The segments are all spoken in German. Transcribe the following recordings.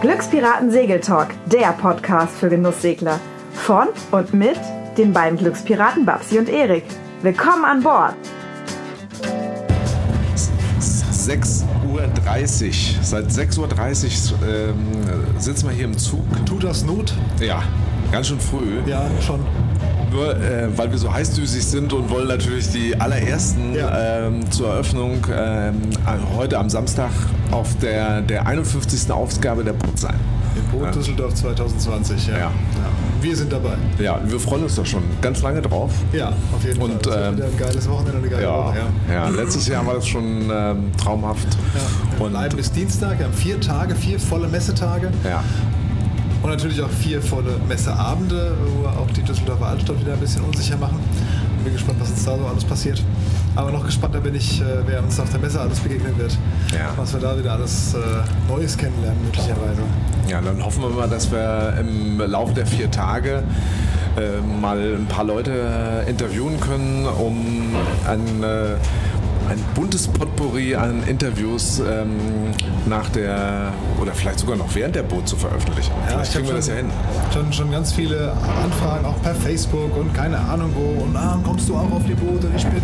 Glückspiraten Segeltalk, der Podcast für Genusssegler. Von und mit den beiden Glückspiraten Babsi und Erik. Willkommen an Bord. 6.30 Uhr. Seit 6.30 Uhr ähm, sitzen wir hier im Zug. Tut das Not? Ja, ganz schön früh. Ja, schon. Nur äh, weil wir so heißdüsig sind und wollen natürlich die allerersten Ja. ähm, zur Eröffnung ähm, heute am Samstag auf der, der 51. Ausgabe der Boot sein. Im Boot Ja. Düsseldorf 2020, ja. Ja. Wir sind dabei. Ja, wir freuen uns doch schon ganz lange drauf. Ja, auf jeden Und, Fall. Das wird ähm, wieder ein geiles Wochenende, eine geile Ja, Woche. Ja. ja, letztes Jahr war das schon ähm, traumhaft. Ja. Wir Und bleiben bis Dienstag. Wir haben vier Tage, vier volle Messetage. ja, Und natürlich auch vier volle Messeabende, wo auch die Düsseldorfer Altstadt wieder ein bisschen unsicher machen. Bin gespannt, was uns da so alles passiert. Aber noch gespannter bin ich, äh, wer uns auf der Messe alles begegnen wird. Ja. Was wir da wieder alles äh, Neues kennenlernen, möglicherweise. Ja, dann hoffen wir mal, dass wir im Laufe der vier Tage äh, mal ein paar Leute interviewen können, um ein, äh, ein buntes Potpourri an Interviews ähm, nach der oder vielleicht sogar noch während der Boot zu veröffentlichen. vielleicht ich kriegen wir das ja hin. Schon, schon ganz viele Anfragen, auch per Facebook und keine Ahnung wo. Und ah, kommst du auch auf die Boote? Ich bin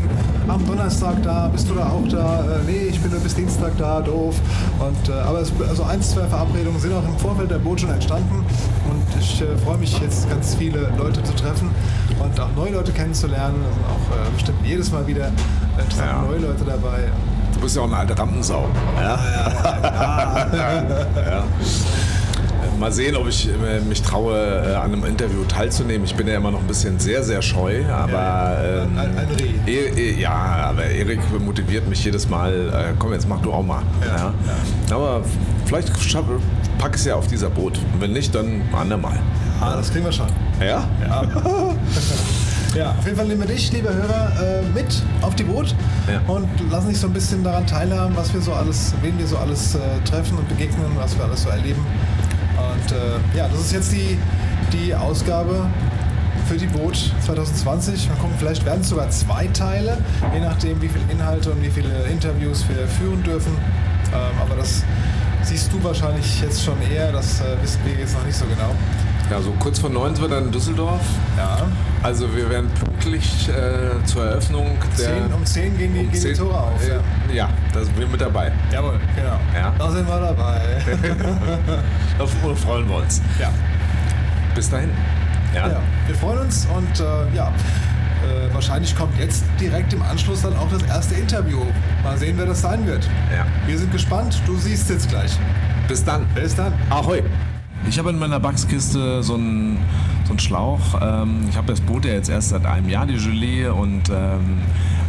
am Donnerstag da, bist du da auch da? Äh, nee, ich bin nur bis Dienstag da, doof. Und, äh, aber es, also ein, zwei Verabredungen sind auch im Vorfeld der Boot schon entstanden. Und ich äh, freue mich jetzt ganz viele Leute zu treffen und auch neue Leute kennenzulernen. Da sind auch äh, bestimmt jedes Mal wieder interessante Ja. neue Leute dabei. Du bist ja auch eine alte Rampensau. Ja? ja. Mal sehen, ob ich äh, mich traue, äh, an einem Interview teilzunehmen. Ich bin ja immer noch ein bisschen sehr, sehr scheu, aber ähm, Ein- ein Reh. Ja, aber Erik motiviert mich jedes Mal. Äh, komm, jetzt mach du auch mal. Aber vielleicht pack ich es ja auf dieser Boot. Und wenn nicht, dann andermal. Ah, das kriegen wir schon. Ja? Ja. ja, auf jeden Fall nehmen wir dich, lieber Hörer, äh, mit auf die Boot Ja. und lassen dich so ein bisschen daran teilhaben, was wir so alles, wen wir so alles äh, treffen und begegnen, was wir alles so erleben. Und äh, ja, das ist jetzt die, die Ausgabe für die Boot 2020. Mal gucken, vielleicht werden es sogar zwei Teile, je nachdem, wie viele Inhalte und wie viele Interviews wir führen dürfen. Ähm, aber das siehst du wahrscheinlich jetzt schon eher, das äh, wissen wir jetzt noch nicht so genau. Ja, so kurz vor neun sind wir dann in Düsseldorf. Ja. Also wir werden pünktlich äh, zur Eröffnung der... 10, um 10 gehen die, um gehen die 10 Tore auf. Ja. Äh, ja, da sind wir mit dabei. Jawohl, genau. Ja. Da sind wir dabei. Auf freuen wir uns. ja. Bis dahin. Ja. ja, wir freuen uns und äh, ja, äh, wahrscheinlich kommt jetzt direkt im Anschluss dann auch das erste Interview. Mal sehen, wer das sein wird. Ja. Wir sind gespannt. Du siehst jetzt gleich. Bis dann. Bis dann. Ahoi. Ich habe in meiner Backskiste so einen, so einen Schlauch. Ähm, ich habe das Boot ja jetzt erst seit einem Jahr, die Gelee. Und ähm,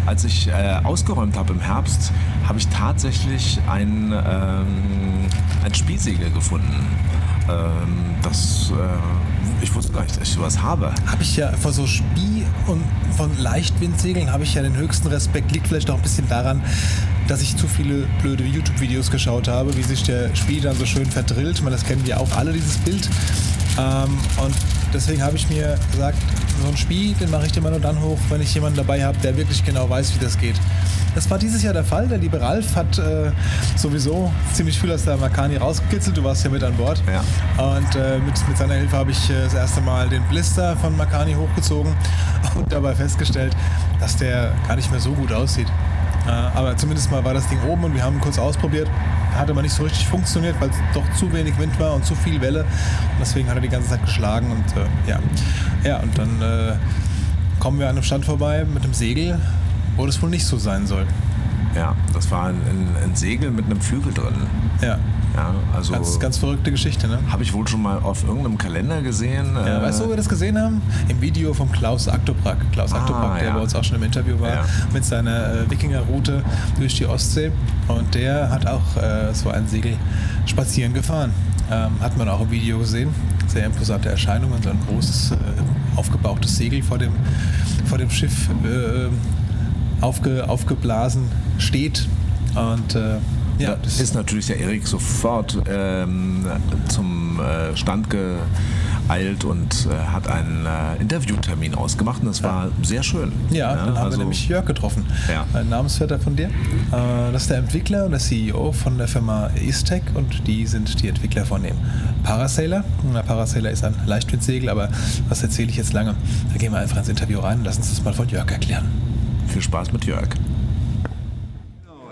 als ich äh, ausgeräumt habe im Herbst, habe ich tatsächlich ein, ähm, ein Spielsegel gefunden. Ähm, das, äh, ich wusste gar nicht, dass ich sowas habe. Habe ich ja vor so Spie und von Leichtwindsegeln habe ich ja den höchsten Respekt. Liegt vielleicht auch ein bisschen daran, dass ich zu viele blöde YouTube-Videos geschaut habe, wie sich der Spie dann so schön verdrillt. Meine, das kennen wir auch alle, dieses Bild. Ähm, und deswegen habe ich mir gesagt, so ein Spie, den mache ich immer nur dann hoch, wenn ich jemanden dabei habe, der wirklich genau weiß, wie das geht. Das war dieses Jahr der Fall. Der liebe Ralf hat äh, sowieso ziemlich viel aus der Makani rausgekitzelt. Du warst ja mit an Bord. Ja. Und äh, mit, mit seiner Hilfe habe ich äh, das erste Mal den Blister von Makani hochgezogen und dabei festgestellt, dass der gar nicht mehr so gut aussieht. Äh, aber zumindest mal war das Ding oben und wir haben kurz ausprobiert. Hat aber nicht so richtig funktioniert, weil es doch zu wenig Wind war und zu viel Welle. Und deswegen hat er die ganze Zeit geschlagen. Und äh, ja. ja, und dann äh, kommen wir an einem Stand vorbei mit einem Segel, wo das wohl nicht so sein soll. Ja, das war ein, ein, ein Segel mit einem Flügel drin. Ja, Ja, also ganz, ganz verrückte Geschichte, ne? habe ich wohl schon mal auf irgendeinem Kalender gesehen. Ja, äh, weißt du, wo wir das gesehen haben? Im Video vom Klaus Aktobrack. Klaus Ah, Aktobrack, der ja. bei uns auch schon im Interview war, Ja. mit seiner äh, Wikingerroute durch die Ostsee. Und der hat auch äh, so ein Segel spazieren gefahren. Ähm, hat man auch im Video gesehen. Sehr imposante Erscheinung und so ein großes, äh, aufgebauchtes Segel vor dem, vor dem Schiff äh, aufge, aufgeblasen steht. Und äh, ja, da ist natürlich der Erik sofort ähm, zum äh, Stand beeilt und äh, hat einen äh, Interviewtermin ausgemacht und das war sehr schön. Ja, dann haben also- wir nämlich Jörg getroffen. Ja. Ein Namensvetter von dir. Äh, Das ist der Entwickler und der CEO von der Firma Istec und die sind die Entwickler von dem Parasailer. Der Parasailer ist ein Leichtwindsegel, aber was erzähle ich jetzt lange? Da gehen wir einfach ins Interview rein und lassen uns das mal von Jörg erklären. Viel Spaß mit Jörg.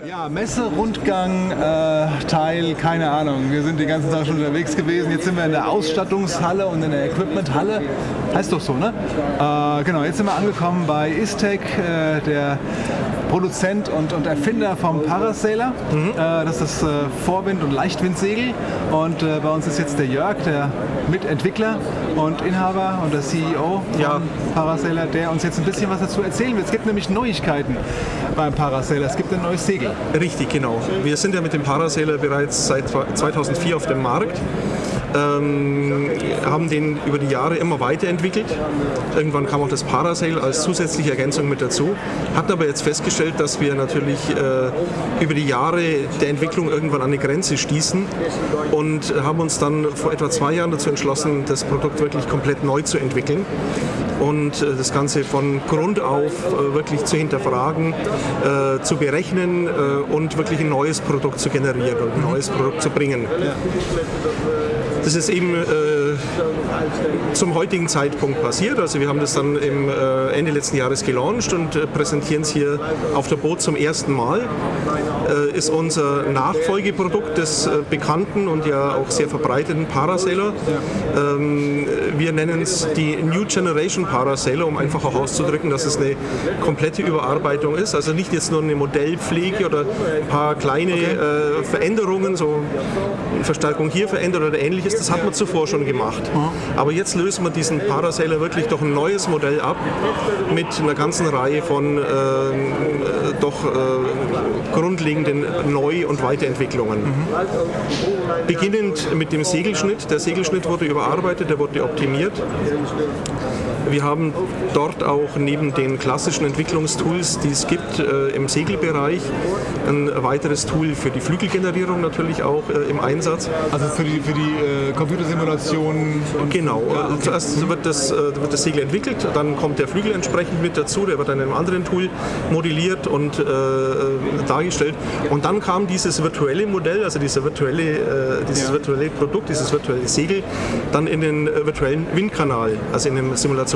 Ja, Messerundgang, äh, Teil, keine Ahnung. Wir sind den ganzen Tag schon unterwegs gewesen. Jetzt sind wir in der Ausstattungshalle und in der Equipmenthalle. Heißt doch so, ne? Äh, genau, jetzt sind wir angekommen bei Istec, äh, der Produzent und, und Erfinder vom Parasailer. Äh, das ist das äh, Vorwind- und Leichtwindsegel. Und äh, bei uns ist jetzt der Jörg, der Mitentwickler und Inhaber und der CEO von Ja. Parasailer, der uns jetzt ein bisschen was dazu erzählen wird. Es gibt nämlich Neuigkeiten beim Parasailer. Es gibt ein neues Segel. Richtig, genau. Wir sind ja mit dem Parasailer bereits seit 2004 auf dem Markt. Ähm, haben den über die Jahre immer weiterentwickelt. Irgendwann kam auch das Parasail als zusätzliche Ergänzung mit dazu. Hatten aber jetzt festgestellt, dass wir natürlich äh, über die Jahre der Entwicklung irgendwann an eine Grenze stießen und haben uns dann vor etwa zwei Jahren dazu entschlossen, das Produkt wirklich komplett neu zu entwickeln und äh, das Ganze von Grund auf äh, wirklich zu hinterfragen, äh, zu berechnen äh, und wirklich ein neues Produkt zu generieren und ein neues Produkt zu bringen. Das ist eben äh, zum heutigen Zeitpunkt passiert. Also wir haben das dann im äh, Ende letzten Jahres gelauncht und äh, präsentieren es hier auf der Boot zum ersten Mal. Äh, ist unser Nachfolgeprodukt des bekannten und ja auch sehr verbreiteten Parasailer. Ähm, wir nennen es die New Generation Parasailer, um einfach auch auszudrücken, dass es eine komplette Überarbeitung ist. Also nicht jetzt nur eine Modellpflege oder ein paar kleine äh, Veränderungen, so Verstärkung hier verändert oder ähnliches. Das hat man zuvor schon gemacht. Aber jetzt lösen wir diesen Parasailer wirklich durch ein neues Modell ab mit einer ganzen Reihe von äh, äh, doch äh, grundlegenden Neu- und Weiterentwicklungen. Beginnend mit dem Segelschnitt. Der Segelschnitt wurde überarbeitet, der wurde optimiert. Wir haben dort auch neben den klassischen Entwicklungstools, die es gibt äh, im Segelbereich, ein weiteres Tool für die Flügelgenerierung natürlich auch äh, im Einsatz. Also für die, für die äh, Computersimulation und Genau, Ja, äh, zuerst wird das, äh, wird das Segel entwickelt, dann kommt der Flügel entsprechend mit dazu, der wird dann in einem anderen Tool modelliert und äh, dargestellt. Und dann kam dieses virtuelle Modell, also dieser virtuelle, dieses Ja. virtuelle Produkt, dieses virtuelle Segel, dann in den virtuellen Windkanal, also in einem Simulationsprogramm,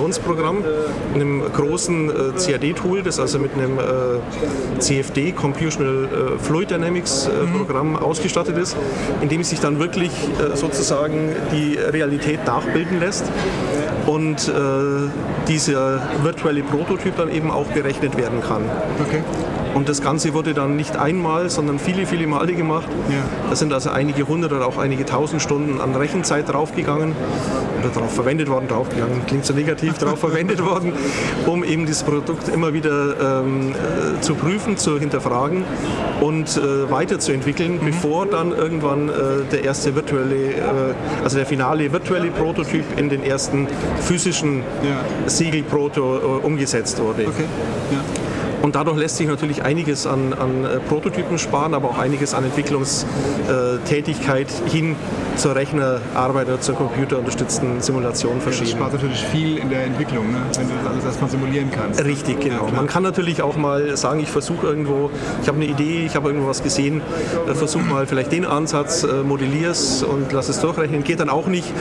in einem großen äh, CAD-Tool, das also mit einem äh, CFD, Computational äh, Fluid Dynamics äh, Programm ausgestattet ist, in dem sich dann wirklich sozusagen die Realität nachbilden lässt und dieser virtuelle Prototyp dann eben auch berechnet werden kann. Okay. Und das Ganze wurde dann nicht einmal, sondern viele, viele Male gemacht. Ja. Da sind also einige hundert oder auch einige tausend Stunden an Rechenzeit draufgegangen oder darauf verwendet worden, draufgegangen, klingt so negativ, darauf verwendet worden, um eben das Produkt immer wieder ähm, äh, zu prüfen, zu hinterfragen und äh, weiterzuentwickeln, bevor dann irgendwann äh, der erste virtuelle, äh, also der finale virtuelle Prototyp in den ersten physischen Ja. Segelproto äh, umgesetzt wurde. Okay. Ja. Und dadurch lässt sich natürlich einiges an, an äh, Prototypen sparen, aber auch einiges an Entwicklungstätigkeit hin zur Rechnerarbeit oder zur computerunterstützten Simulation Ja, das verschieben. spart natürlich viel in der Entwicklung, ne? wenn du das alles erstmal simulieren kannst. Richtig, genau. klar. Man kann natürlich auch mal sagen, ich versuche irgendwo, ich habe eine Idee, ich habe irgendwo was gesehen, äh, versuche mal vielleicht den Ansatz, äh, modelliere es und lass es durchrechnen. Geht dann auch nicht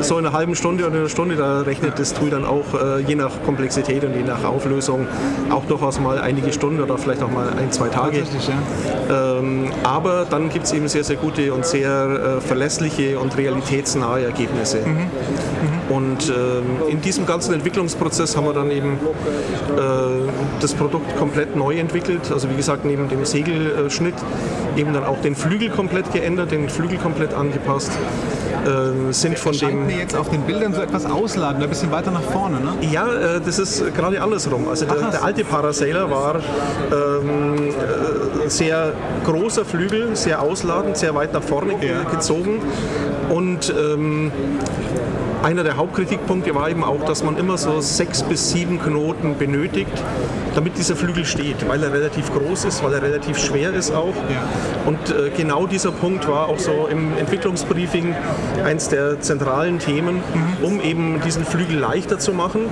so in einer halben Stunde oder einer Stunde, da rechnet das Tool dann auch äh, je nach Komplexität und je nach Auflösung auch durchaus mal einige Stunden oder vielleicht auch mal ein, zwei Tage. Ja. Ähm, aber dann gibt es eben sehr, sehr gute und sehr äh, verlässliche und realitätsnahe Ergebnisse. Und ähm, in diesem ganzen Entwicklungsprozess haben wir dann eben äh, das Produkt komplett neu entwickelt. Also wie gesagt, neben dem Segelschnitt eben dann auch den Flügel komplett geändert, den Flügel komplett angepasst. Äh, sind von dem mir jetzt auf den Bildern so etwas ausladend, ein bisschen weiter nach vorne, ne? ja, äh, das ist gerade andersrum. Also der, der alte Parasailer war ähm, äh, sehr großer Flügel, sehr ausladend, sehr weit nach vorne Ja. gezogen und ähm, einer der Hauptkritikpunkte war eben auch, dass man immer so sechs bis sieben Knoten benötigt, damit dieser Flügel steht, weil er relativ groß ist, weil er relativ schwer ist auch. Ja. Und äh, genau dieser Punkt war auch so im Entwicklungsbriefing eins der zentralen Themen, um eben diesen Flügel leichter zu machen,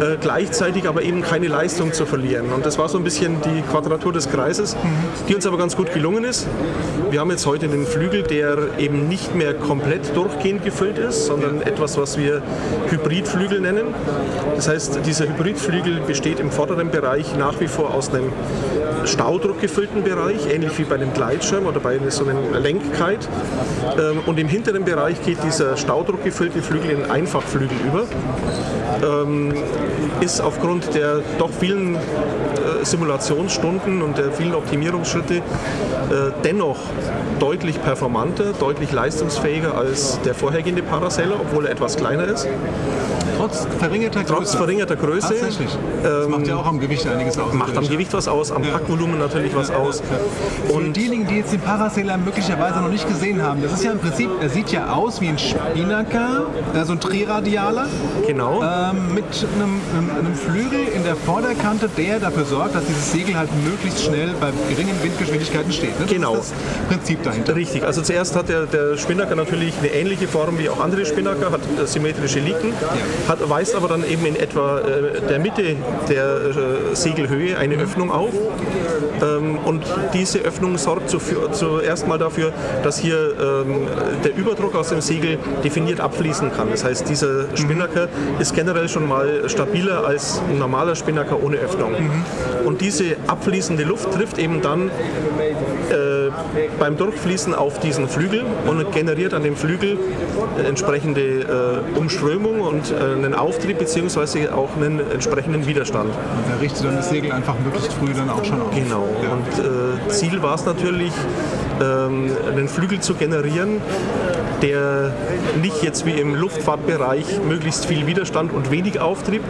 äh, gleichzeitig aber eben keine Leistung zu verlieren. Und das war so ein bisschen die Quadratur des Kreises, die uns aber ganz gut gelungen ist. Wir haben jetzt heute einen Flügel, der eben nicht mehr komplett durchgehend gefüllt ist, sondern etwas, was wir Hybridflügel nennen. Das heißt, dieser Hybridflügel besteht im vorderen Bereich nach wie vor aus einem staudruckgefüllten Bereich, ähnlich wie bei einem Gleitschirm oder bei so einer Lenkkite. Ähm, Und im hinteren Bereich geht dieser staudruckgefüllte Flügel in Einfachflügel über. Ähm, Ist aufgrund der doch vielen äh, Simulationsstunden und der vielen Optimierungsschritte äh, dennoch deutlich performanter, deutlich leistungsfähiger als der vorhergehende Parasailer, obwohl er etwas kleiner ist. Trotz verringerter Größe. Trotz verringerter Größe. Tatsächlich. Das macht ja auch am Gewicht einiges aus. Macht am. Gewicht was aus, am Packvolumen natürlich was aus. Und diejenigen, die jetzt den Parasailer möglicherweise noch nicht gesehen haben, das ist ja im Prinzip, er sieht ja aus wie ein Spinnaker, äh, so ein Triradialer, Genau. ähm, mit einem, einem, einem Flügel in der Vorderkante, der dafür sorgt, dass dieses Segel halt möglichst schnell bei geringen Windgeschwindigkeiten steht. Ne? Das Genau. ist das Prinzip dahinter. Richtig, also zuerst hat der, der Spinnaker natürlich eine ähnliche Form wie auch andere Spinnaker, hat äh, symmetrische Liken, hat, weist aber dann eben in etwa äh, der Mitte der äh, Segelhöhe eine Öffnung auf. Ähm, und diese Öffnung sorgt zu, zuerst mal dafür, dass hier ähm, der Überdruck aus dem Segel definiert abfließen kann. Das heißt, dieser Spinnaker ist generell schon mal stabiler als ein normaler Spinnaker ohne Öffnung. Und diese abfließende Luft trifft eben dann äh, beim Durchfließen auf diesen Flügel und generiert an dem Flügel äh, entsprechende äh, Umströmung und äh, einen Auftrieb bzw. auch einen entsprechenden Widerstand. Und er richtet dann das Segel einfach möglichst früh dann auch schon auf. Genau. Und äh, Ziel war es natürlich, ähm, einen Flügel zu generieren, der nicht jetzt wie im Luftfahrtbereich möglichst viel Widerstand und wenig Auftrieb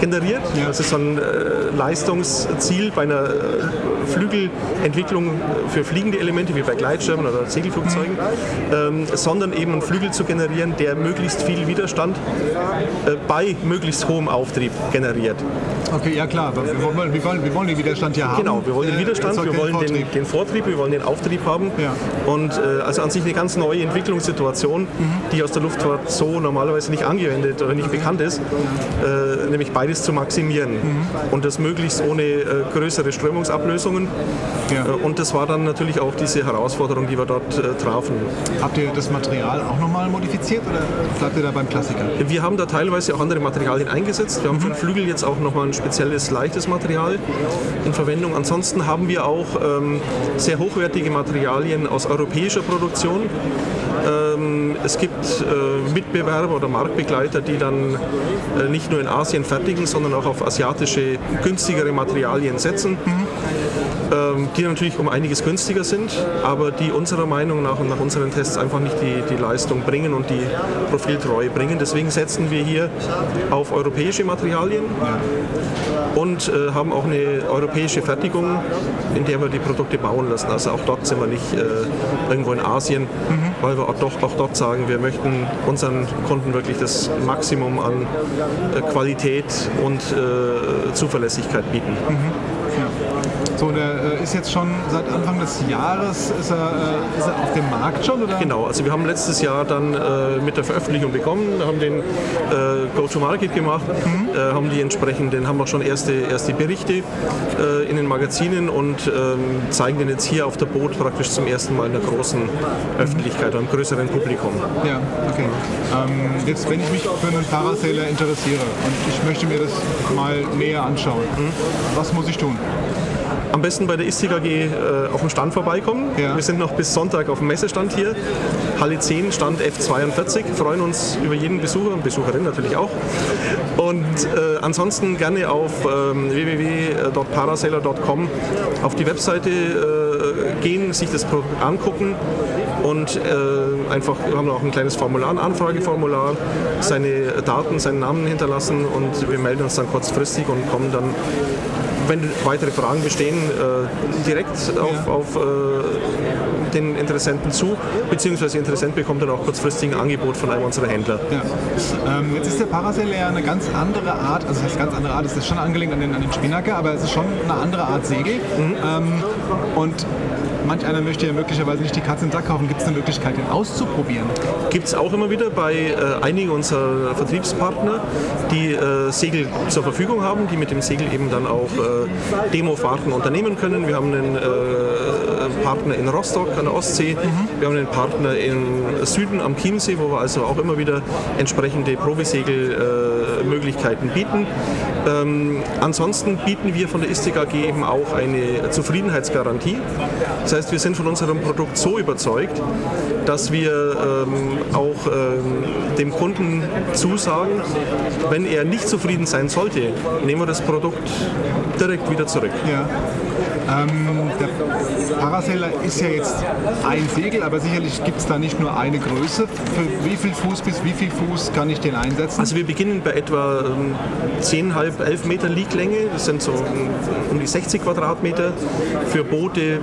generiert. Ja. Das ist so ein äh, Leistungsziel bei einer äh, Flügelentwicklung für fliegende Elemente wie bei Gleitschirmen oder Segelflugzeugen, ähm, sondern eben einen Flügel zu generieren, der möglichst viel Widerstand äh, bei möglichst hohem Auftrieb generiert. Okay, ja klar, wir wollen, wir wollen, wir wollen den Widerstand ja haben. Genau, wir wollen den Äh, Widerstand, erzeugt wir wollen den, Vortrieb. den Vortrieb, wir wollen den Auftrieb haben. Ja. Und äh, also an sich eine ganz neue Entwicklungssituation, die aus der Luftfahrt so normalerweise nicht angewendet oder nicht bekannt ist, äh, nämlich beides zu maximieren. Und das möglichst ohne äh, größere Strömungsablösungen. Ja. Äh, und das war dann natürlich auch diese Herausforderung, die wir dort äh, trafen. Habt ihr das Material auch nochmal modifiziert oder bleibt ihr da beim Klassiker? Wir haben da teilweise auch andere Materialien eingesetzt. Wir haben für den Flügel jetzt auch nochmal ein spezielles leichtes Material in Verwendung. Ansonsten haben wir auch ähm, sehr hochwertige Materialien aus europäischer Produktion. Ähm, es gibt äh, Mitbewerber oder Marktbegleiter, die dann äh, nicht nur in Asien fertigen, sondern auch auf asiatische günstigere Materialien setzen. Ähm, die natürlich um einiges günstiger sind, aber die unserer Meinung nach und nach unseren Tests einfach nicht die, die Leistung bringen und die Profiltreue bringen. Deswegen setzen wir hier auf europäische Materialien und äh, haben auch eine europäische Fertigung, in der wir die Produkte bauen lassen. Also auch dort sind wir nicht äh, irgendwo in Asien, weil wir auch, doch, auch dort sagen, wir möchten unseren Kunden wirklich das Maximum an äh, Qualität und Zuverlässigkeit bieten. Ja. So, und er äh, ist jetzt schon seit Anfang des Jahres, ist er, äh, ist er auf dem Markt schon? Oder? Genau, also wir haben letztes Jahr dann äh, mit der Veröffentlichung begonnen, haben den äh, Go-to-Market gemacht, äh, haben die entsprechenden, haben auch schon erste, erste Berichte äh, in den Magazinen und ähm, zeigen den jetzt hier auf der Boot praktisch zum ersten Mal in der großen Öffentlichkeit, einem größeren Publikum. Ja, okay. Ähm, jetzt, wenn ich mich für einen Parasailer interessiere und ich möchte mir das mal näher anschauen, was muss ich tun? Am besten bei der ISTIG AG äh, auf dem Stand vorbeikommen. Ja. Wir sind noch bis Sonntag auf dem Messestand hier. Halle 10, Stand F42. Freuen uns über jeden Besucher und Besucherin natürlich auch. Und äh, ansonsten gerne auf ähm, www.parasailer.com auf die Webseite äh, gehen, sich das Produkt angucken und äh, einfach, wir haben auch ein kleines Formular, ein Anfrageformular, seine Daten, seinen Namen hinterlassen und wir melden uns dann kurzfristig und kommen dann wenn weitere Fragen bestehen, äh, direkt auf, auf äh, den Interessenten zu, beziehungsweise der Interessent bekommt dann auch kurzfristig ein Angebot von einem unserer Händler. Ja. Ähm, jetzt ist der Parasailer ja eine ganz andere Art, also das heißt ganz andere Art, es ist schon angelehnt an den, an den Spinnaker, aber es ist schon eine andere Art Segel. Ähm, und manch einer möchte ja möglicherweise nicht die Katze im Sack kaufen. Gibt es eine Möglichkeit, den auszuprobieren? Gibt es auch immer wieder bei äh, einigen unserer Vertriebspartner, die äh, Segel zur Verfügung haben, die mit dem Segel eben dann auch äh, Demofahrten unternehmen können. Wir haben einen äh, Partner in Rostock an der Ostsee, wir haben einen Partner im Süden am Chiemsee, wo wir also auch immer wieder entsprechende Probesegelmöglichkeiten bieten. Ähm, ansonsten bieten wir von der ISTIC AG eben auch eine Zufriedenheitsgarantie. Das heißt, wir sind von unserem Produkt so überzeugt, dass wir ähm, auch ähm, dem Kunden zusagen, wenn er nicht zufrieden sein sollte, nehmen wir das Produkt direkt wieder zurück. Ja. Ähm, der Parasailer ist ja jetzt ein Segel, aber sicherlich gibt es da nicht nur eine Größe. Für wie viel Fuß bis wie viel Fuß kann ich den einsetzen? Also wir beginnen bei etwa ähm, 10,5, 11 Meter Lieglänge. Das sind so ähm, um die 60 Quadratmeter. Für Boote ähm,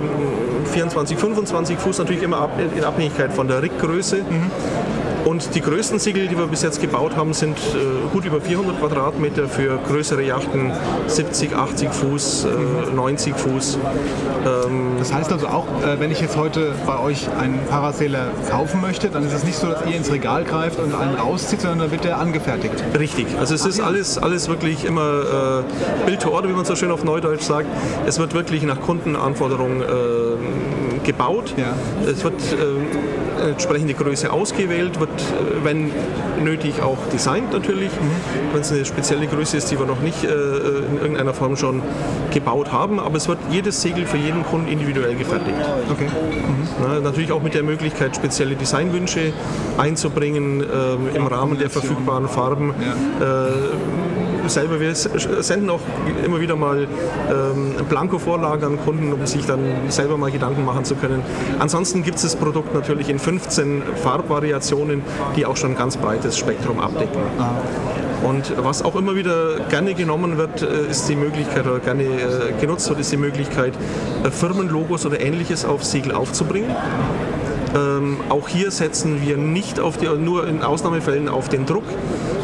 24, 25 Fuß, natürlich immer in Abhängigkeit von der Rigggröße. Und die größten Segel, die wir bis jetzt gebaut haben, sind äh, gut über 400 Quadratmeter für größere Yachten, 70, 80 Fuß, äh, 90 Fuß. Ähm, Das heißt also auch, äh, wenn ich jetzt heute bei euch einen Parasailer kaufen möchte, dann ist es nicht so, dass ihr ins Regal greift und einen rauszieht, sondern dann wird der angefertigt. Richtig, also es ist alles, alles wirklich immer äh, Bild to Order, wie man so schön auf Neudeutsch sagt. Es wird wirklich nach Kundenanforderungen äh, gebaut. Ja. Es wird äh, entsprechende Größe ausgewählt, wird, äh, wenn nötig, auch designt natürlich. Wenn es eine spezielle Größe ist, die wir noch nicht äh, in irgendeiner Form schon gebaut haben. Aber es wird jedes Segel für jeden Kunden individuell gefertigt. Okay. Na, natürlich auch mit der Möglichkeit, spezielle Designwünsche einzubringen ähm, im Rahmen der verfügbaren Farben. Äh, selber, wir senden auch immer wieder mal ähm, Blanko-Vorlagen an Kunden, um sich dann selber mal Gedanken machen zu können. Ansonsten gibt es das Produkt natürlich in 15 Farbvariationen, die auch schon ein ganz breites Spektrum abdecken. Und was auch immer wieder gerne genommen wird, äh, ist die Möglichkeit, oder gerne äh, genutzt wird, ist die Möglichkeit, äh, Firmenlogos oder ähnliches auf Segel aufzubringen. Ähm, auch hier setzen wir nicht auf die, nur in Ausnahmefällen auf den Druck,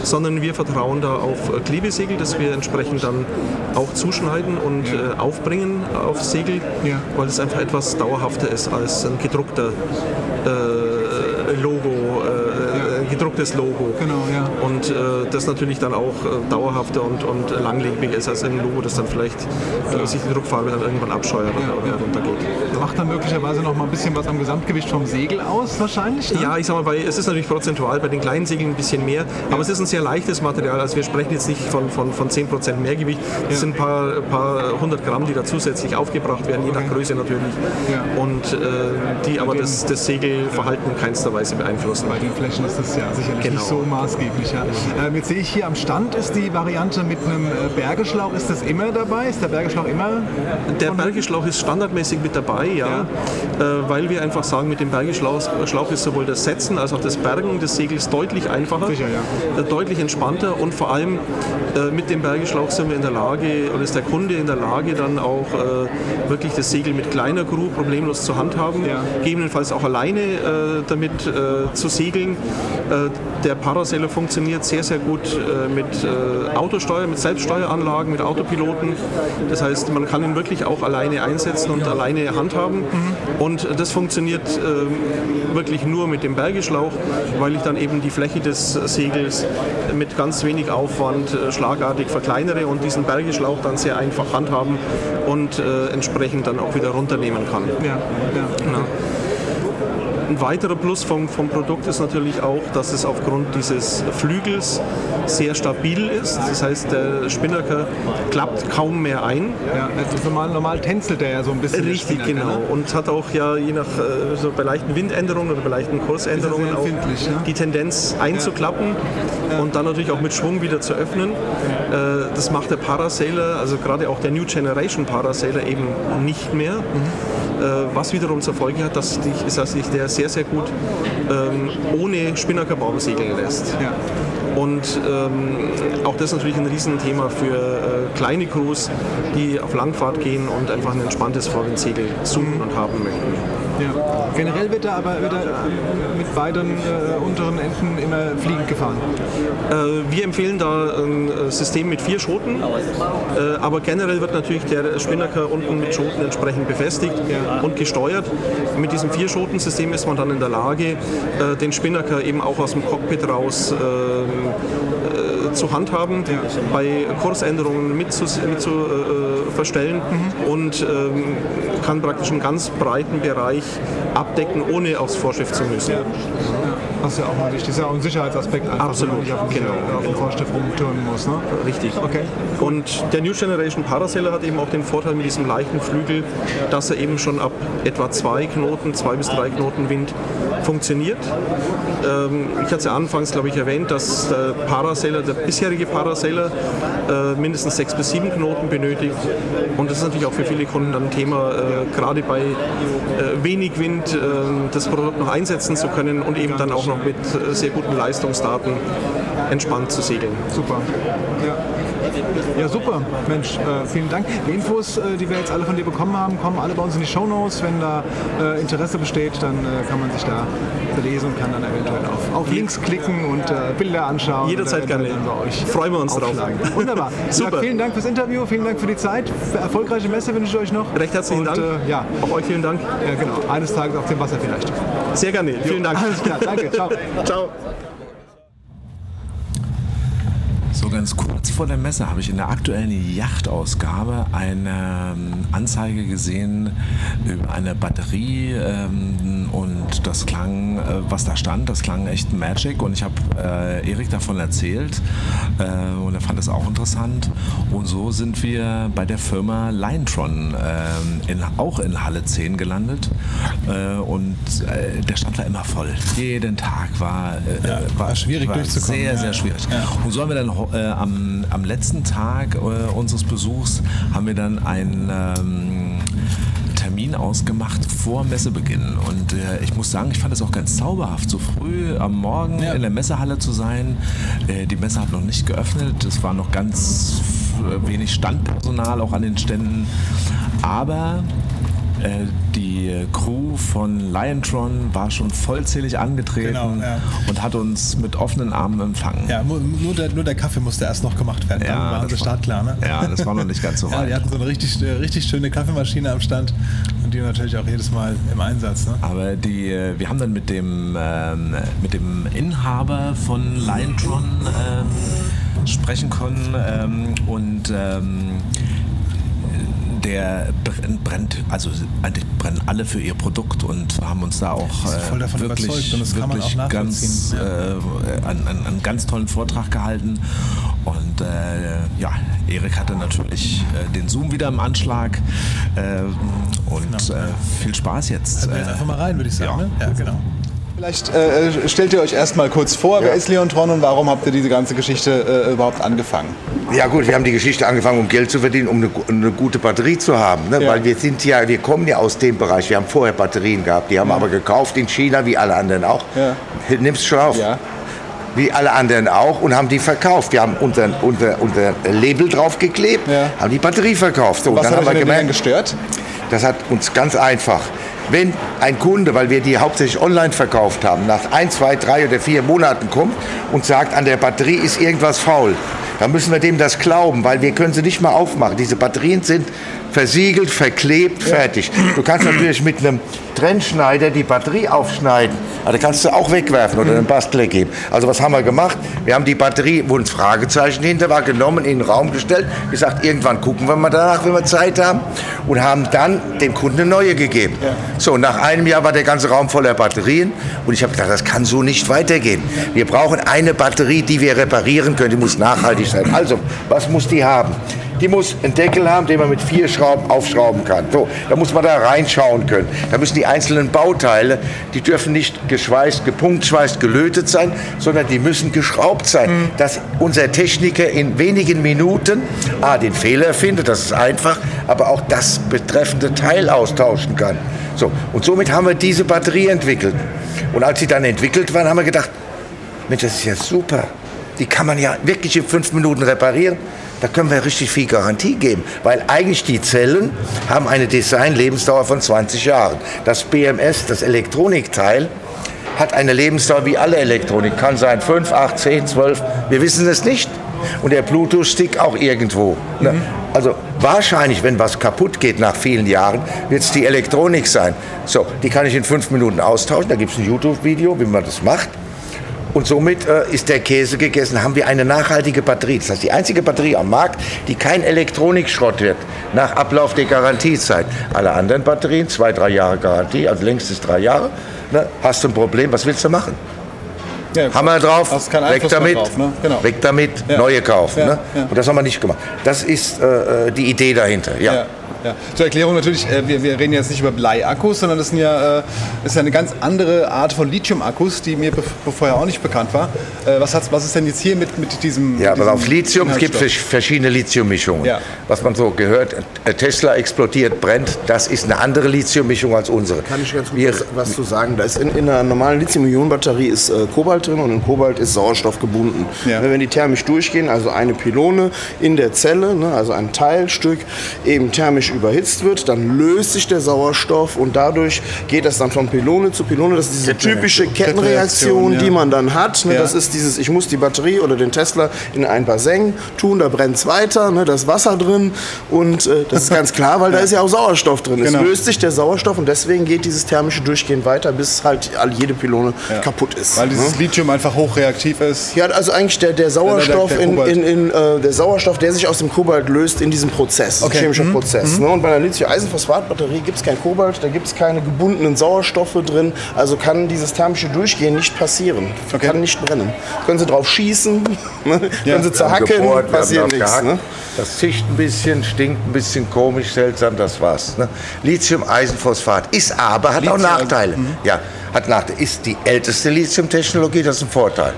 sondern wir vertrauen da auf äh, Klebesegel, das wir entsprechend dann auch zuschneiden und äh, aufbringen auf Segel, Ja. weil es einfach etwas dauerhafter ist als ein gedruckter äh, Logo, gedrucktes Logo. Genau, ja. Und äh, das natürlich dann auch äh, dauerhafter und, und langlebiger ist als ein Logo, das dann vielleicht äh, sich die Druckfarbe dann irgendwann abscheuert oder, oder ja. runtergeht. Macht dann möglicherweise noch mal ein bisschen was am Gesamtgewicht vom Segel aus, wahrscheinlich? Ne? Ja, ich sag mal, bei, es ist natürlich prozentual bei den kleinen Segeln ein bisschen mehr, aber es ist ein sehr leichtes Material. Also wir sprechen jetzt nicht von, von, von 10% Mehrgewicht. Es sind ein paar, paar hundert Gramm, die da zusätzlich aufgebracht werden, je nach Größe natürlich. Ja. Und äh, die aber das, das Segelverhalten in keinster Weise beeinflussen. Bei den Flächen ist das ja sicherlich Genau. nicht so maßgeblich. Ja. Ähm, jetzt sehe ich hier am Stand ist die Variante mit einem äh, Bergeschlauch. Ist das immer dabei? Ist der Bergeschlauch immer? Der Bergeschlauch ist standardmäßig mit dabei, ja, Äh, weil wir einfach sagen, mit dem Bergeschlauch Schlauch ist sowohl das Setzen als auch das Bergen des Segels deutlich einfacher, Sicher, ja. äh, deutlich entspannter und vor allem äh, mit dem Bergeschlauch sind wir in der Lage, oder ist der Kunde in der Lage, dann auch äh, wirklich das Segel mit kleiner Crew problemlos zu handhaben, Ja. gegebenenfalls auch alleine damit zu segeln. Äh, der Parasailer funktioniert sehr, sehr gut äh, mit äh, Autosteuer, mit Selbststeueranlagen, mit Autopiloten. Das heißt, man kann ihn wirklich auch alleine einsetzen und alleine handhaben. Und das funktioniert wirklich nur mit dem Bergeschlauch, weil ich dann eben die Fläche des Segels mit ganz wenig Aufwand schlagartig verkleinere und diesen Bergeschlauch dann sehr einfach handhaben und entsprechend dann auch wieder runternehmen kann. Ja, ja. Ja. Ein weiterer Plus vom, vom Produkt ist natürlich auch, dass es aufgrund dieses Flügels sehr stabil ist. Das heißt, der Spinnaker klappt kaum mehr ein. ja. Also normal, normal tänzelt der ja so ein bisschen. Richtig, genau. ne? Und hat auch ja je nach äh, so bei leichten Windänderungen oder bei leichten Kursänderungen auch ne? die Tendenz einzuklappen und dann natürlich auch mit Schwung wieder zu öffnen. Äh, das macht der Parasailer, also gerade auch der New Generation Parasailer eben nicht mehr. Äh, was wiederum zur Folge hat, dass, dich, dass sich der sehr, sehr gut ähm, ohne Spinnakerbaum segeln lässt. Ja. Und ähm, auch das ist natürlich ein Riesenthema für äh, kleine Crews, die auf Langfahrt gehen und einfach ein entspanntes Vorwindsegel suchen und haben möchten. Ja. Generell wird da aber wird da mit beiden äh, unteren Enden immer fliegend gefahren. Äh, wir empfehlen da ein äh, System mit vier Schoten, äh, aber generell wird natürlich der Spinnaker unten mit Schoten entsprechend befestigt und gesteuert. Mit diesem Vier-Schoten-System ist man dann in der Lage, äh, den Spinnaker eben auch aus dem Cockpit raus ähm, äh, zu handhaben, bei Kursänderungen mit zu, mit zu verstellen und ähm, kann praktisch einen ganz breiten Bereich abdecken, ohne aufs Vorschrift zu müssen. Das ist ja auch mal wichtig. Das ist ja auch ein Sicherheitsaspekt, einfach, Absolut, nicht auf dem, genau, auf dem Vorstift rumturnen muss. Ne? Richtig. Okay. Und der New Generation Parasailer hat eben auch den Vorteil mit diesem leichten Flügel, dass er eben schon ab etwa zwei Knoten, zwei bis drei Knoten Wind funktioniert. Ähm, ich hatte es ja anfangs, glaube ich, erwähnt, dass der Parasailer, der bisherige Parasailer, äh, mindestens sechs bis sieben Knoten benötigt. Und das ist natürlich auch für viele Kunden dann ein Thema, äh, gerade bei äh, wenig Wind das Produkt noch einsetzen zu können und eben dann auch noch mit äh, sehr guten Leistungsdaten entspannt zu segeln. Super. Ja. Ja, super. Mensch, äh, vielen Dank. Die Infos, äh, die wir jetzt alle von dir bekommen haben, kommen alle bei uns in die Shownotes. Wenn da äh, Interesse besteht, dann äh, kann man sich da belesen und kann dann eventuell auf, auf Links klicken und äh, Bilder anschauen. Jederzeit gerne. Freuen wir uns drauf. Wunderbar. Super. Ja, vielen Dank fürs Interview, vielen Dank für die Zeit. Erfolgreiche Messe wünsche ich euch noch. Recht herzlichen und, Dank. Äh, ja, Auch euch vielen Dank. ja, genau. Eines Tages auf dem Wasser vielleicht. Sehr gerne. Vielen Dank. Alles klar, danke. Ciao. Ciao. So ganz kurz vor der Messe habe ich in der aktuellen Yachtausgabe eine ähm, Anzeige gesehen über eine Batterie ähm, und das klang, äh, was da stand, das klang echt Magic und ich habe äh, Erik davon erzählt äh, und er fand es auch interessant und so sind wir bei der Firma Linetron ähm, in, auch in Halle 10 gelandet und der Stand war immer voll. Jeden Tag war, Ja, war schwierig durchzukommen, Sehr, ja. sehr schwierig. Und so haben wir dann am, am letzten Tag äh, unseres Besuchs haben wir dann einen ähm, Termin ausgemacht vor Messebeginn. Und äh, ich muss sagen, ich fand es auch ganz zauberhaft, so früh am Morgen Ja. in der Messehalle zu sein. Äh, die Messe hat noch nicht geöffnet. Es war noch ganz wenig Standpersonal auch an den Ständen. Aber äh, die Crew von Liontron war schon vollzählig angetreten Genau, ja. und hat uns mit offenen Armen empfangen. Ja, nur der, nur der Kaffee musste erst noch gemacht werden. Dann waren das sie war- startklar, ne? Ja, das war noch nicht ganz so Ja, weit. die hatten so eine richtig, äh, richtig schöne Kaffeemaschine am Stand und die natürlich auch jedes Mal im Einsatz. Ne? Aber die, äh, wir haben dann mit dem, ähm, mit dem Inhaber von Liontron ähm, sprechen können ähm, und ähm, der brennt, also eigentlich brennen alle für ihr Produkt und haben uns da auch äh, wirklich, wirklich auch ganz, äh, einen, einen, einen ganz tollen Vortrag gehalten. Und äh, ja, Erik hatte natürlich äh, den Zoom wieder im Anschlag äh, und Genau. äh, viel Spaß jetzt. Wir jetzt Äh, einfach mal rein, würde ich sagen. ja. Ne? ja genau. Vielleicht äh, stellt ihr euch erstmal kurz vor, wer ist Leontron und warum habt ihr diese ganze Geschichte äh, überhaupt angefangen? Ja gut, wir haben die Geschichte angefangen, um Geld zu verdienen, um eine, eine gute Batterie zu haben. Ne? Ja. Weil wir sind ja, wir kommen ja aus dem Bereich. Wir haben vorher Batterien gehabt, die haben wir aber gekauft in China, wie alle anderen auch. Ja. Nimmst schon auf. Ja. Wie alle anderen auch und haben die verkauft. Wir haben unser, unser, unser Label draufgeklebt, Ja. haben die Batterie verkauft. So, und Was dann hat haben wir gemerkt, gestört? das hat uns ganz einfach. Wenn ein Kunde, weil wir die hauptsächlich online verkauft haben, nach ein, zwei, drei oder vier Monaten kommt und sagt, an der Batterie ist irgendwas faul, dann müssen wir dem das glauben, weil wir können sie nicht mal aufmachen. Diese Batterien sind versiegelt, verklebt, fertig. Du kannst natürlich mit einem Trennschneider die Batterie aufschneiden. Aber da kannst du auch wegwerfen oder einen Bastler geben. Also was haben wir gemacht? Wir haben die Batterie, wo ein Fragezeichen hinter war, genommen, in den Raum gestellt, gesagt, irgendwann gucken wir mal danach, wenn wir Zeit haben. Und haben dann dem Kunden eine neue gegeben. So, nach einem Jahr war der ganze Raum voller Batterien. Und ich habe gedacht, das kann so nicht weitergehen. Wir brauchen eine Batterie, die wir reparieren können. Die muss nachhaltig sein. Also, was muss die haben? Die muss einen Deckel haben, den man mit vier Schrauben aufschrauben kann. So, da muss man da reinschauen können. Da müssen die einzelnen Bauteile, die dürfen nicht geschweißt, gepunktschweißt, gelötet sein, sondern die müssen geschraubt sein, dass unser Techniker in wenigen Minuten A, den Fehler findet, das ist einfach, aber auch das betreffende Teil austauschen kann. So, und somit haben wir diese Batterie entwickelt. Und als sie dann entwickelt waren, haben wir gedacht, Mensch, das ist ja super. Die kann man ja wirklich in fünf Minuten reparieren. da können wir richtig viel Garantie geben, weil eigentlich die Zellen haben eine Design-Lebensdauer von 20 Jahren. Das BMS, das Elektronikteil, hat eine Lebensdauer wie alle Elektronik. Kann sein 5, 8, 10, 12. Wir wissen es nicht. Und der Bluetooth-Stick auch irgendwo. Ne? Also wahrscheinlich, wenn was kaputt geht nach vielen Jahren, wird es die Elektronik sein. So, die kann ich in fünf Minuten austauschen. Da gibt es ein YouTube-Video, wie man das macht. Und somit äh, ist der Käse gegessen, haben wir eine nachhaltige Batterie. Das heißt, die einzige Batterie am Markt, die kein Elektronikschrott wird nach Ablauf der Garantiezeit. Alle anderen Batterien, zwei, drei Jahre Garantie, also längstes drei Jahre. Ne? Hast du ein Problem, was willst du machen? Ja, Hammer drauf, weg damit, drauf, ne? Genau. weg damit, Ja. neue kaufen. Ja, ne? Und das haben wir nicht gemacht. Das ist äh, die Idee dahinter. Ja. Ja. Zur Erklärung natürlich, äh, wir, wir reden jetzt nicht über Bleiakkus, sondern das, sind ja, äh, das ist ja eine ganz andere Art von Lithium-Akkus, die mir vorher auch nicht bekannt war. Äh, was, hat's, was ist denn jetzt hier mit, mit diesem Ja, mit aber diesem auf Lithium, es gibt verschiedene Lithiummischungen. Ja. Was man so gehört, äh, Tesla explodiert, brennt, das ist eine andere Lithiummischung als unsere. Kann ich ganz gut Wir, was, was zu sagen. Da ist in, in einer normalen Lithium-Ionen-Batterie ist äh, Kobalt drin und in Kobalt ist Sauerstoff gebunden. Ja. Wenn die thermisch durchgehen, also eine Pylone in der Zelle, ne, also ein Teilstück, eben thermisch überhitzt wird, dann löst sich der Sauerstoff und dadurch geht das dann von Pylone zu Pylone. Das ist diese typische Kettenreaktion, die man dann hat. Ne, Ja. Das ist dieses, ich muss die Batterie oder den Tesla in ein Bassin tun, da brennt es weiter, ne, da ist Wasser drin und äh, das ist ganz klar, weil da ist ja auch Sauerstoff drin. Genau. Es löst sich der Sauerstoff und deswegen geht dieses thermische Durchgehen weiter, bis halt jede Pylone Ja. kaputt ist. Weil dieses ne? Lithium einfach hochreaktiv ist. Ja, also eigentlich der, der Sauerstoff, der- der in, in, in, äh, der Sauerstoff, der sich aus dem Kobalt löst in diesem Prozess, Okay. chemischer Mhm. Prozess. Ne? Und bei einer Lithium-Eisenphosphat-Batterie gibt es kein Kobalt, da gibt es keine gebundenen Sauerstoffe drin, also kann dieses thermische Durchgehen nicht passieren, Okay. kann nicht brennen. Können Sie drauf schießen, ne? Ja. können Sie zerhacken, gebohrt, passiert nichts. Ne? Das zischt ein bisschen, stinkt ein bisschen komisch, seltsam, das war's. Ne? Lithium-Eisenphosphat ist aber, hat auch Lithium- Nachteile. Ja, hat Nachteile. Ist die älteste Lithium-Technologie, das ist ein Vorteil.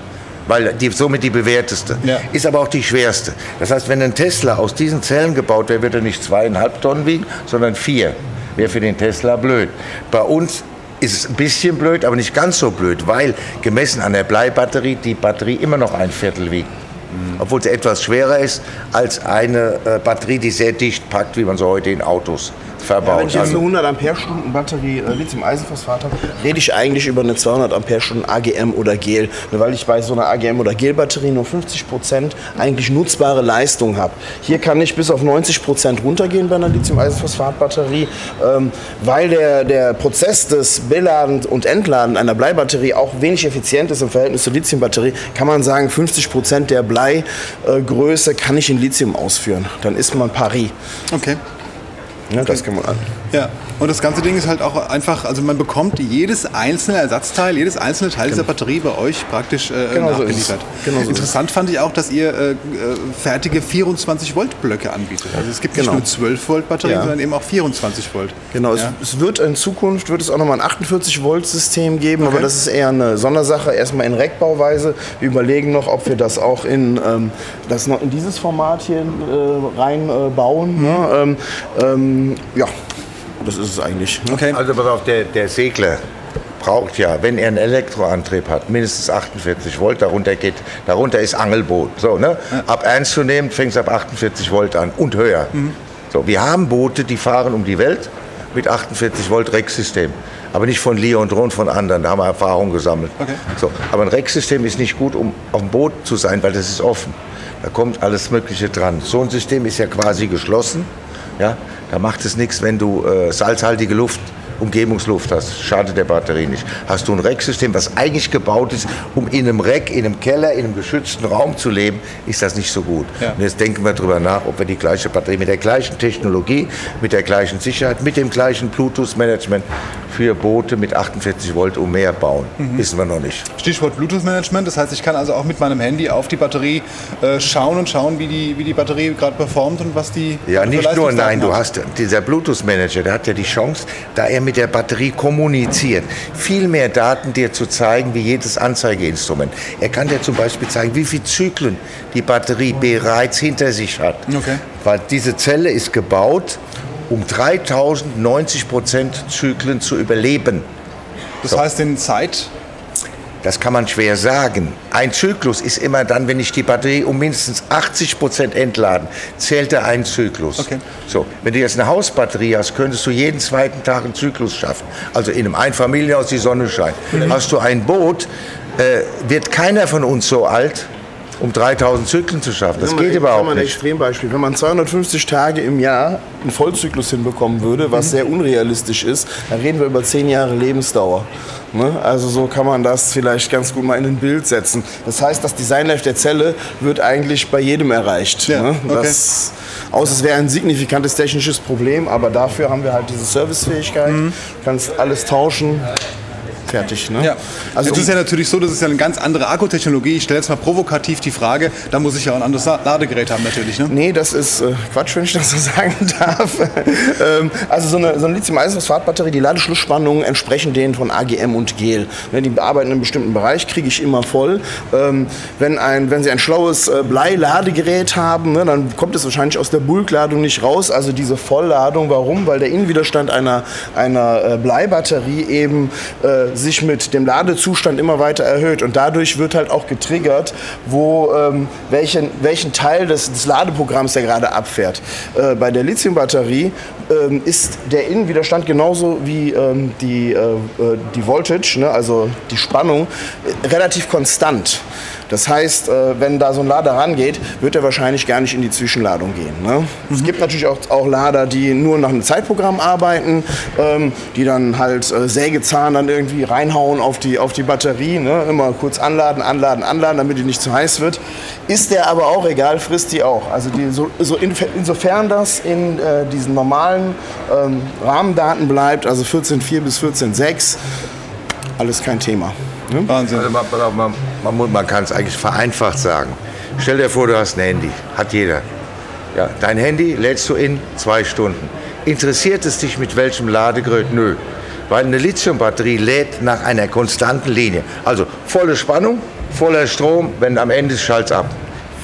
Weil die, somit die bewährteste. Ja. Ist aber auch die schwerste. Das heißt, wenn ein Tesla aus diesen Zellen gebaut wäre, würde er nicht zweieinhalb Tonnen wiegen, sondern vier. Wäre für den Tesla blöd. Bei uns ist es ein bisschen blöd, aber nicht ganz so blöd, weil gemessen an der Bleibatterie die Batterie immer noch ein Viertel wiegt. Obwohl sie etwas schwerer ist als eine äh, Batterie, die sehr dicht packt, wie man so heute in Autos verbaut. Wenn ich jetzt eine Also- 100 Ampere-Stunden Batterie äh, Lithium-Eisenphosphat habe, rede ich eigentlich über eine 200 Ampere-Stunden AGM oder Gel, weil ich bei so einer AGM oder Gel-Batterie nur 50 Prozent eigentlich nutzbare Leistung habe. Hier kann ich bis auf 90 Prozent runtergehen bei einer Lithium-Eisenphosphat-Batterie, ähm, weil der, der Prozess des Beladen und Entladen einer Bleibatterie auch wenig effizient ist im Verhältnis zur Lithium-Batterie, kann man sagen, 50 Prozent der Bleigröße kann ich in Lithium ausführen. Dann ist man pari. Okay. Ja, Das kann man an. Ja, und das ganze Ding ist halt auch einfach, also man bekommt jedes einzelne Ersatzteil, jedes einzelne Teil dieser Batterie bei euch praktisch äh, Genau so nachgeliefert. ist es. Genau so ist Interessant fand ich auch, dass ihr äh, äh, fertige 24 Volt Blöcke anbietet. Also es gibt nicht Genau. nur 12 Volt Batterien, Ja. sondern eben auch 24 Volt. Genau, Ja. es, es wird in Zukunft wird es auch nochmal ein 48 Volt System geben, aber das ist eher eine Sondersache, erstmal in Rackbauweise. Wir überlegen noch, ob wir das auch in ähm, das noch in dieses Format hier äh, rein äh, bauen. Ne? Ähm, ähm, ja, das ist es eigentlich. Okay. Also pass auf, der, der Segler braucht ja, wenn er einen Elektroantrieb hat, mindestens 48 Volt, darunter geht, darunter ist Angelboot. So, ne? Ab ernst zu nehmen, fängt es ab 48 Volt an und höher. So, wir haben Boote, die fahren um die Welt mit 48 Volt Rex-System. Aber nicht von Leo und Drohn, von anderen. Da haben wir Erfahrung gesammelt. Okay. So, aber ein Rex-System ist nicht gut, um auf dem Boot zu sein, weil das ist offen. Da kommt alles Mögliche dran. So ein System ist ja quasi geschlossen. Ja, da macht es nichts, wenn du äh, salzhaltige Luft, Umgebungsluft hast. Schadet der Batterie nicht. Hast du ein Racksystem, was eigentlich gebaut ist, um in einem Rack, in einem Keller, in einem geschützten Raum zu leben, ist das nicht so gut. Ja. Und jetzt denken wir darüber nach, ob wir die gleiche Batterie mit der gleichen Technologie, mit der gleichen Sicherheit, mit dem gleichen Bluetooth-Management für Boote mit 48 Volt und mehr bauen. Wissen wir noch nicht. Stichwort Bluetooth Management, das heißt, ich kann also auch mit meinem Handy auf die Batterie äh, schauen und schauen, wie die, wie die Batterie gerade performt und was die Ja, nicht nur, nein, du hat. hast dieser Bluetooth-Manager, der hat ja die Chance, da er mit der Batterie kommuniziert, viel mehr Daten dir zu zeigen, wie jedes Anzeigeinstrument. Er kann dir zum Beispiel zeigen, wie viele Zyklen die Batterie bereits hinter sich hat. Okay. Weil diese Zelle ist gebaut, um 3090 Prozent Zyklen zu überleben. Das heißt, den Zeit, Das kann man schwer sagen. Ein Zyklus ist immer dann, wenn ich die Batterie um mindestens 80 Prozent entladen, zählt er ein Zyklus. Okay. So, wenn du jetzt eine Hausbatterie hast, könntest du jeden zweiten Tag einen Zyklus schaffen. Also in einem Einfamilienhaus die Sonne scheint. Hast du ein Boot, äh, wird keiner von uns so alt, um 3000 Zyklen zu schaffen. Das geht wenn man überhaupt ein nicht. Extrembeispiel. Wenn man 250 Tage im Jahr einen Vollzyklus hinbekommen würde, Mhm. was sehr unrealistisch ist, dann reden wir über 10 Jahre Lebensdauer. Ne? Also so kann man das vielleicht ganz gut mal in ein Bild setzen. Das heißt, das Designlife der Zelle wird eigentlich bei jedem erreicht. Ja, ne? okay. das, außer es wäre ein signifikantes technisches Problem, aber dafür haben wir halt diese Servicefähigkeit. Mhm. Du kannst alles tauschen. Fertig. Ne? Ja. Also es ist ja natürlich so, das ist ja eine ganz andere Akkutechnologie. Ich stelle jetzt mal provokativ die Frage, da muss ich ja auch ein anderes La- Ladegerät haben natürlich. Ne? Nee, das ist äh, Quatsch, wenn ich das so sagen darf. ähm, also so eine, so eine Lithium-Eisenphosphat-Batterie, die Ladeschlussspannungen entsprechen denen von AGM und Gel. Ne, die bearbeiten einen bestimmten Bereich, kriege ich immer voll. Ähm, wenn, ein, wenn Sie ein schlaues äh, Blei-Ladegerät haben, ne, dann kommt es wahrscheinlich aus der Bulkladung nicht raus. Also diese Vollladung, warum? Weil der Innenwiderstand einer, einer äh, Bleibatterie eben äh, sich mit dem Ladezustand immer weiter erhöht. Und dadurch wird halt auch getriggert, wo, ähm, welchen, welchen Teil des, des Ladeprogramms der gerade abfährt. Äh, bei der Lithiumbatterie ähm, ist der Innenwiderstand genauso wie ähm, die, äh, äh, die Voltage, ne, also die Spannung, äh, relativ konstant. Das heißt, äh, wenn da so ein Lader rangeht, wird er wahrscheinlich gar nicht in die Zwischenladung gehen. Ne? Es gibt natürlich auch, auch Lader, die nur nach einem Zeitprogramm arbeiten, ähm, die dann halt äh, Sägezahn dann irgendwie reinhauen auf die, auf die Batterie. Ne? Immer kurz anladen, anladen, anladen, damit die nicht zu heiß wird. Ist der aber auch egal, frisst die auch. Also die, so, so in, insofern das in äh, diesen normalen ähm, Rahmendaten bleibt, also 14.4 bis 14.6, alles kein Thema. Ne? Wahnsinn. Also man, man, kann es eigentlich vereinfacht sagen. Stell dir vor, du hast ein Handy. Hat jeder. Ja, dein Handy lädst du in zwei Stunden. Interessiert es dich mit welchem Ladegerät? Nö. Weil eine Lithiumbatterie lädt nach einer konstanten Linie. Also volle Spannung, voller Strom, wenn am Ende ist, schalt's ab.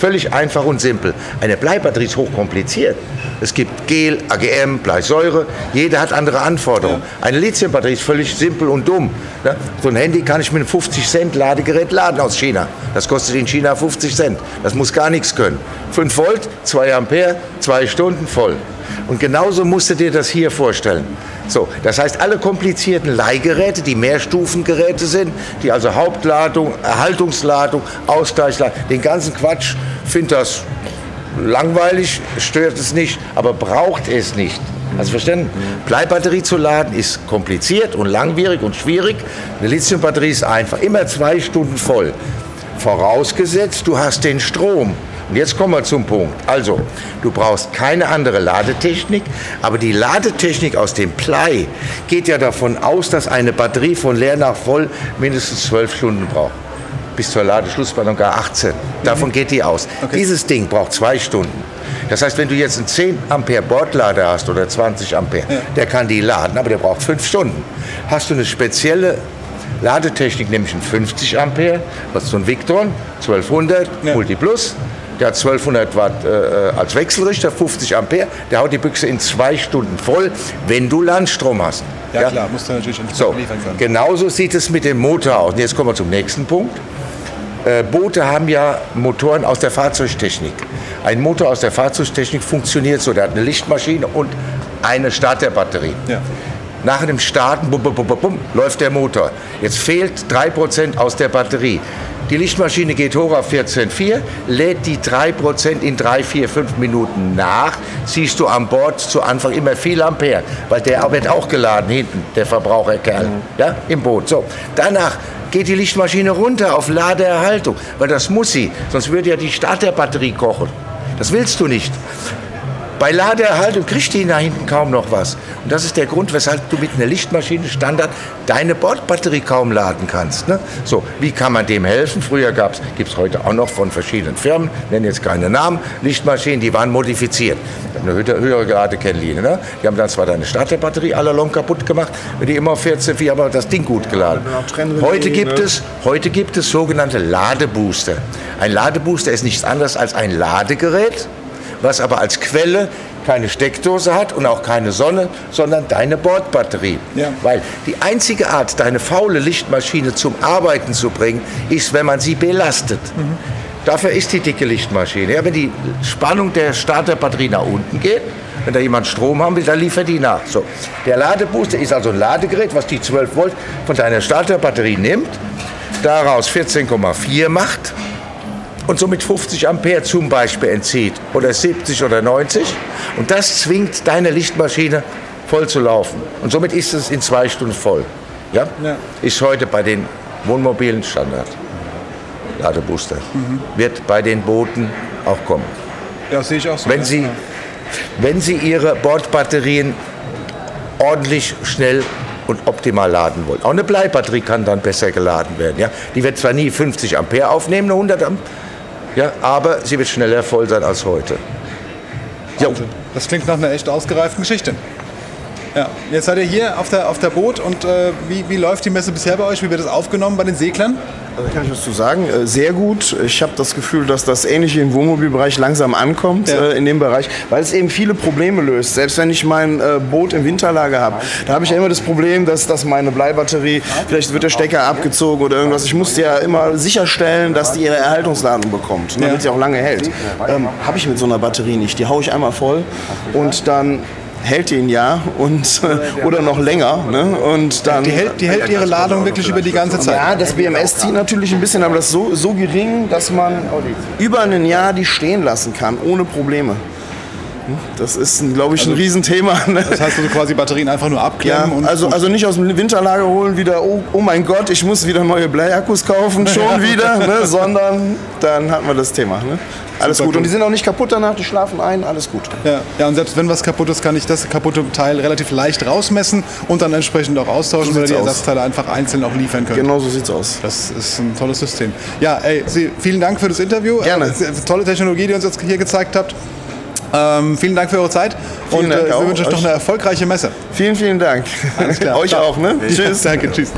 Völlig einfach und simpel. Eine Bleibatterie ist hochkompliziert. Es gibt Gel, AGM, Bleisäure. Jeder hat andere Anforderungen. Eine Lithiumbatterie ist völlig simpel und dumm. Ne? So ein Handy kann ich mit einem 50 Cent Ladegerät laden aus China. Das kostet in China 50 Cent. Das muss gar nichts können. 5 Volt, 2 Ampere, 2 Stunden voll. Und genauso musst du dir das hier vorstellen. So, das heißt, alle komplizierten Leihgeräte, die Mehrstufengeräte sind, die also Hauptladung, Erhaltungsladung, Ausgleichsladung, den ganzen Quatsch, finde das langweilig, stört es nicht, aber braucht es nicht. Also verstanden? Bleibatterie zu laden ist kompliziert und langwierig und schwierig. Eine Lithiumbatterie ist einfach, immer zwei Stunden voll. Vorausgesetzt, du hast den Strom. Und jetzt kommen wir zum Punkt. Also, du brauchst keine andere Ladetechnik, aber die Ladetechnik aus dem Blei geht ja davon aus, dass eine Batterie von leer nach voll mindestens zwölf Stunden braucht. Bis zur Ladeschlussspannung gar 18. Davon geht die aus. Dieses Ding braucht zwei Stunden. Das heißt, wenn du jetzt einen 10 Ampere Bordlader hast oder 20 Ampere, der kann die laden, aber der braucht fünf Stunden. Hast du eine spezielle Ladetechnik, nämlich einen 50 Ampere, was so ein Victron, 1200 Ja. Multiplus, der hat 1200 Watt äh, als Wechselrichter, 50 Ampere, der haut die Büchse in zwei Stunden voll, wenn du Landstrom hast. Ja, klar, musst du natürlich entsprechend So, liefern können. genauso sieht es mit dem Motor aus. Und jetzt kommen wir zum nächsten Punkt. Äh, Boote haben ja Motoren aus der Fahrzeugtechnik. Ein Motor aus der Fahrzeugtechnik funktioniert so, der hat eine Lichtmaschine und eine Starterbatterie. Ja. Nach dem Starten bum, bum, bum, läuft der Motor. Jetzt fehlt 3% aus der Batterie. Die Lichtmaschine geht hoch auf 14,4, lädt die 3% in 3, 4, 5 Minuten nach. Siehst du an Bord zu Anfang immer viel Ampere, weil der wird auch geladen hinten, der Verbraucherkerl, ja, im Boot. So, danach geht die Lichtmaschine runter auf Ladeerhaltung, weil das muss sie, sonst würde ja die Starterbatterie kochen. Das willst du nicht. Bei Ladeerhaltung kriegt die da hinten kaum noch was. Und das ist der Grund, weshalb du mit einer Lichtmaschine Standard deine Bordbatterie kaum laden kannst. Ne? So, wie kann man dem helfen? Früher gibt es heute auch noch von verschiedenen Firmen, nennen jetzt keine Namen, Lichtmaschinen, die waren modifiziert. Eine höhere, höhere Ladekennlinie. Ne? Die haben dann zwar deine Starterbatterie à la long kaputt gemacht, die immer auf 14, 4, aber das Ding gut geladen. Heute gibt ne? es Heute gibt es sogenannte Ladebooster. Ein Ladebooster ist nichts anderes als ein Ladegerät, was aber als Quelle keine Steckdose hat und auch keine Sonne, sondern deine Bordbatterie. Ja. Weil die einzige Art, deine faule Lichtmaschine zum Arbeiten zu bringen, ist, wenn man sie belastet. Dafür ist die dicke Lichtmaschine. Ja, wenn die Spannung der Starterbatterie nach unten geht, wenn da jemand Strom haben will, dann liefert die nach. So. Der Ladebooster ist also ein Ladegerät, was die 12 Volt von deiner Starterbatterie nimmt, daraus 14,4 macht und somit 50 Ampere zum Beispiel entzieht oder 70 oder 90 und das zwingt deine Lichtmaschine voll zu laufen und somit ist es in zwei Stunden voll. Ja? Ja. Ist heute bei den Wohnmobilen Standard. Ladebooster. Wird bei den Booten auch kommen. Ja, sehe ich auch so. Wenn Sie, wenn Sie Ihre Bordbatterien ordentlich, schnell und optimal laden wollen. Auch eine Bleibatterie kann dann besser geladen werden. Ja? Die wird zwar nie 50 Ampere aufnehmen, eine 100 Ampere, ja, aber sie wird schneller voll sein als heute. Ja, Das klingt nach einer echt ausgereiften Geschichte. Ja, jetzt seid ihr hier auf der, auf der Boot und äh, wie, wie läuft die Messe bisher bei euch? Wie wird es aufgenommen bei den Seglern? Also kann ich was zu sagen? Äh, Sehr gut. Ich habe das Gefühl, dass das ähnliche im Wohnmobilbereich langsam ankommt Ja. äh, in dem Bereich, weil es eben viele Probleme löst. Selbst wenn ich mein äh, Boot im Winterlager habe, da habe ich ja immer das Problem, dass, dass meine Bleibatterie, vielleicht wird der Stecker abgezogen oder irgendwas. Ich muss ja immer sicherstellen, dass die ihre Erhaltungsladung bekommt, ne, damit sie auch lange hält. Ähm, habe ich mit so einer Batterie nicht. Die haue ich einmal voll und dann hält die ein Jahr und, oder noch länger. Ne? Und dann Die hält, die hält ihre Ladung wirklich über die ganze Zeit. ja, das BMS zieht natürlich ein bisschen, aber das ist so, so gering, dass man über ein Jahr die stehen lassen kann, ohne Probleme. Das ist, glaube ich, ein Riesenthema. Ne? Das heißt also quasi Batterien einfach nur Ja, abklemmen und also, also nicht aus dem Winterlager holen, wieder, oh, oh mein Gott, ich muss wieder neue Bleiakkus kaufen, schon wieder, ne? sondern dann hat man das Thema. Ne? Alles Super gut. Und die sind auch nicht kaputt danach, die schlafen ein, alles gut. Ja, ja, und selbst wenn was kaputt ist, kann ich das kaputte Teil relativ leicht rausmessen und dann entsprechend auch austauschen, So weil die aus. Ersatzteile einfach einzeln auch liefern könnt. Genau so sieht's aus. Das ist ein tolles System. Ja, ey, Sie, vielen Dank für das Interview. Gerne. Äh, tolle Technologie, die ihr uns jetzt hier gezeigt habt. Ähm, vielen Dank für eure Zeit Vielen und Dank äh, wir auch wünschen euch noch eine erfolgreiche Messe. Vielen, vielen Dank. Alles klar. Euch Ciao. auch, ne? Tschüss. Danke, tschüss.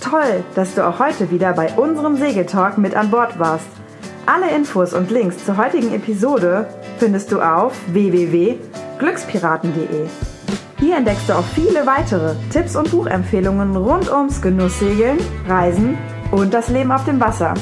Toll, dass du auch heute wieder bei unserem Segeltalk mit an Bord warst. Alle Infos und Links zur heutigen Episode findest du auf www.glückspiraten.de. Hier entdeckst du auch viele weitere Tipps und Buchempfehlungen rund ums Genusssegeln, Reisen und das Leben auf dem Wasser.